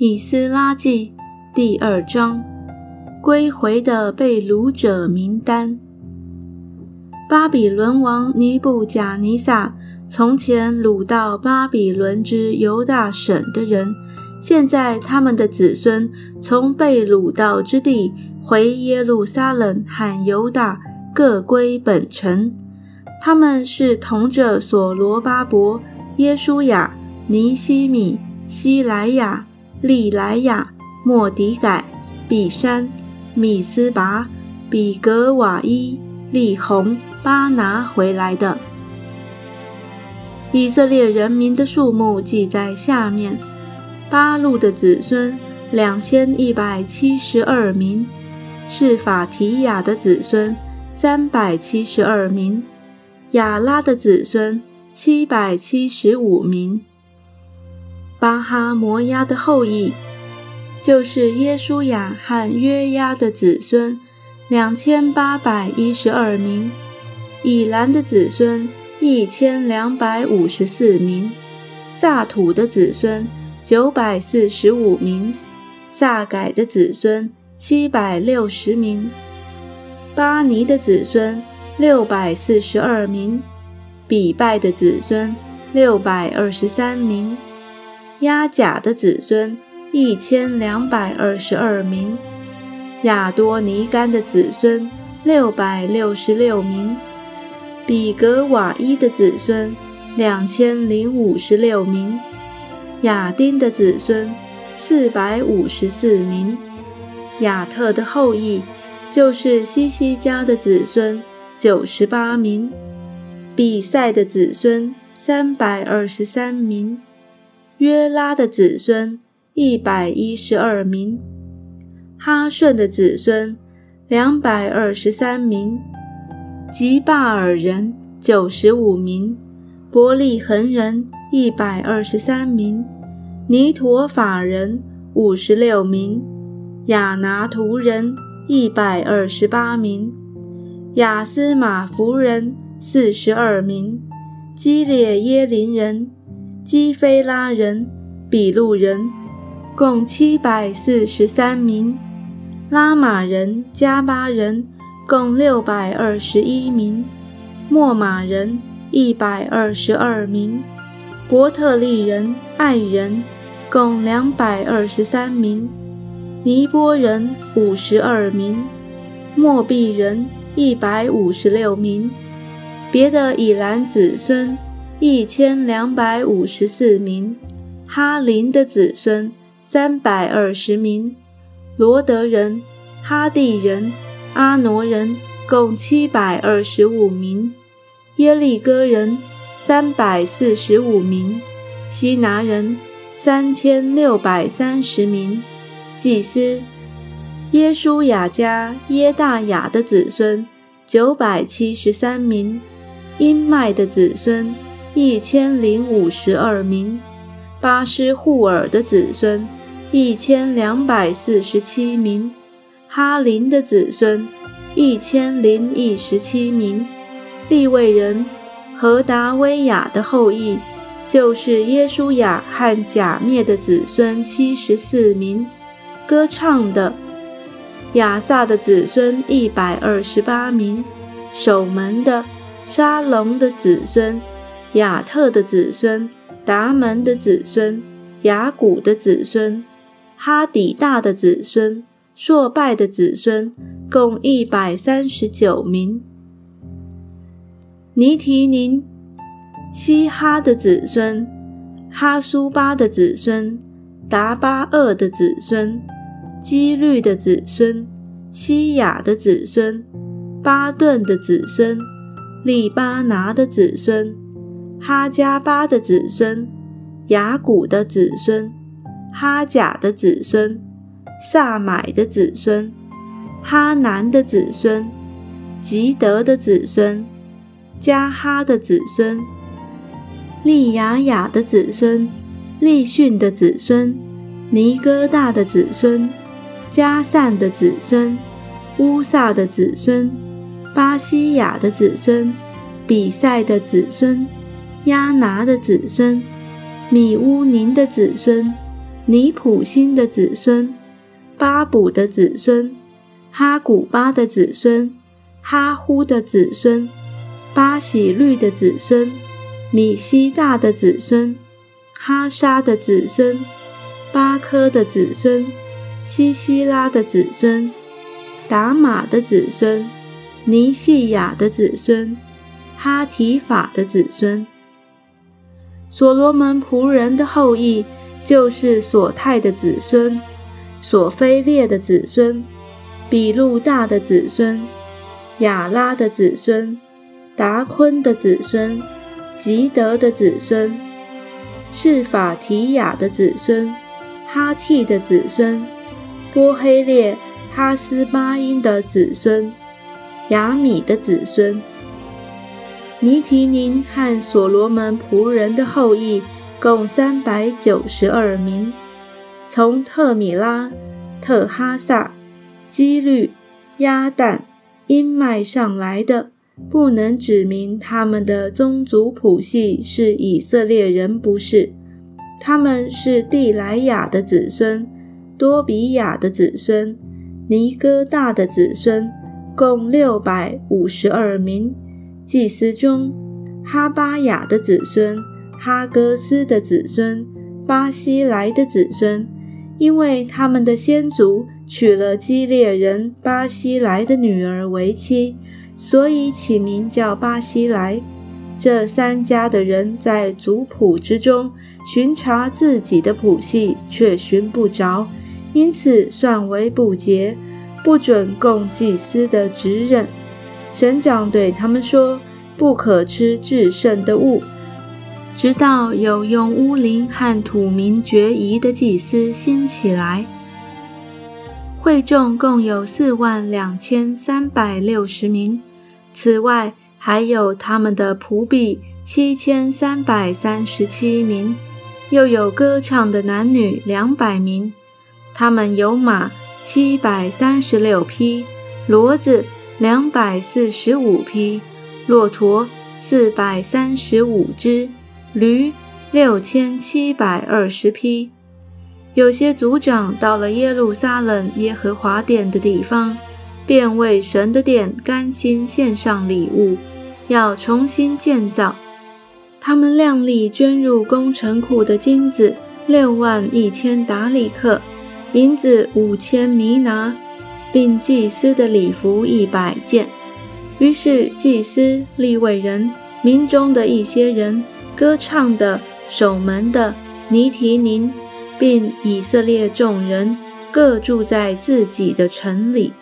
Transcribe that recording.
以斯拉记第二章，归回的被掳者名单。巴比伦王尼布贾尼撒从前掳到巴比伦之犹大省的人，现在他们的子孙从被掳到之地回耶路撒冷和犹大各归本城。他们是同着所罗巴伯、耶书亚、尼西米、希莱亚。利莱亚、莫迪改、比山、米斯拔、比格瓦伊、利红、巴拿回来的以色列人民的数目记在下面：巴路的子孙两千一百七十二名，是法提亚的子孙三百七十二名，亚拉的子孙七百七十五名。巴哈摩押的后裔，就是耶稣雅和约押的子孙，两千八百一十二名；以兰的子孙一千两百五十四名；萨土的子孙九百四十五名；萨改的子孙七百六十名；巴尼的子孙六百四十二名；比拜的子孙六百二十三名。亚甲的子孙一千两百二十二名，亚多尼干的子孙六百六十六名，比格瓦伊的子孙两千零五十六名，亚丁的子孙四百五十四名，亚特的后裔就是西西家的子孙九十八名，比赛的子孙三百二十三名。约拉的子孙一百一十二名，哈顺的子孙两百二十三名，吉巴尔人九十五名，伯利恒人一百二十三名，尼陀法人五十六名，亚拿图人一百二十八名，亚斯马夫人四十二名，基列耶林人。基菲拉人、比路人共七百四十三名，拉玛人、加巴人共六百二十一名，莫马人一百二十二名，伯特利人、爱人共两百二十三名，尼波人五十二名，莫毕人一百五十六名，别的以兰子孙。一千两百五十四名，哈林的子孙三百二十名，罗德人、哈地人、阿挪人共七百二十五名，耶利哥人三百四十五名，希拿人三千六百三十名，祭司耶舒雅家耶大雅的子孙九百七十三名，因麦的子孙。一千零五十二名，巴施户尔的子孙一千两百四十七名，哈林的子孙一千零一十七名，利未人和达威亚的后裔，就是耶稣亚和假灭的子孙七十四名，歌唱的亚萨的子孙一百二十八名，守门的沙龙的子孙。亚特的子孙，达门的子孙，雅古的子孙，哈底大的子孙，朔拜的子孙，共一百三十九名。尼提宁、西哈的子孙，哈苏巴的子孙，达巴厄的子孙，基律的子孙，西雅的子孙，巴顿的子孙，利巴拿的子孙。哈加巴的子孙，雅古的子孙，哈甲的子孙，萨买的子孙，哈南的子孙，吉德的子孙，加哈的子孙，利雅雅的子孙，利逊的子孙，尼哥大的子孙，加散的子孙，乌萨的子孙，巴西亚的子孙，比赛的子孙。亚拿的子孙，米乌宁的子孙，尼普辛的子孙，巴卜的子孙，哈古巴的子孙，哈呼的子孙，巴喜律的子孙，米西大的子孙，哈沙的子孙，巴科的子孙，西西拉的子孙，达玛的子孙，尼细亚的子孙，哈提法的子孙，所罗门仆人的后裔。就是索泰的子孙，索菲列的子孙，比路大的子孙，亚拉的子孙，达昆的子孙，吉德的子孙，是法提雅的子孙，哈替的子孙，波黑列哈斯巴因的子孙，雅米的子孙，尼提宁和所罗门仆人的后裔。共三百九十二名，从特米拉、特哈萨、基律、亚旦、因麦上来的，不能指明他们的宗族谱系是以色列人，不是？他们是蒂莱雅的子孙，多比亚的子孙，尼哥大的子孙，共六百五十二名。祭司中，哈巴雅的子孙。哈戈斯的子孙，巴西来的子孙，因为他们的先祖娶了基列人巴西来的女儿为妻，所以起名叫巴西来。这三家的人在族谱之中巡查自己的谱系，却寻不着，因此算为不洁，不准供祭司的职任。神长对他们说：“不可吃至圣的物。”直到有用乌灵和土民决疑的祭司兴起来，会众共有四万两千三百六十名，此外还有他们的仆婢七千三百三十七名，又有歌唱的男女两百名。他们有马七百三十六匹，骡子两百四十五匹，骆驼四百三十五只。驴六千七百二十匹。有些族长到了耶路撒冷耶和华殿的地方，便为神的殿甘心献上礼物，要重新建造。他们量力捐入工程库的金子六万一千达里克，银子五千弥拿，并祭司的礼服一百件。于是祭司、立位人、民中的一些人。歌唱的、守门的尼提宁，并以色列众人各住在自己的城里。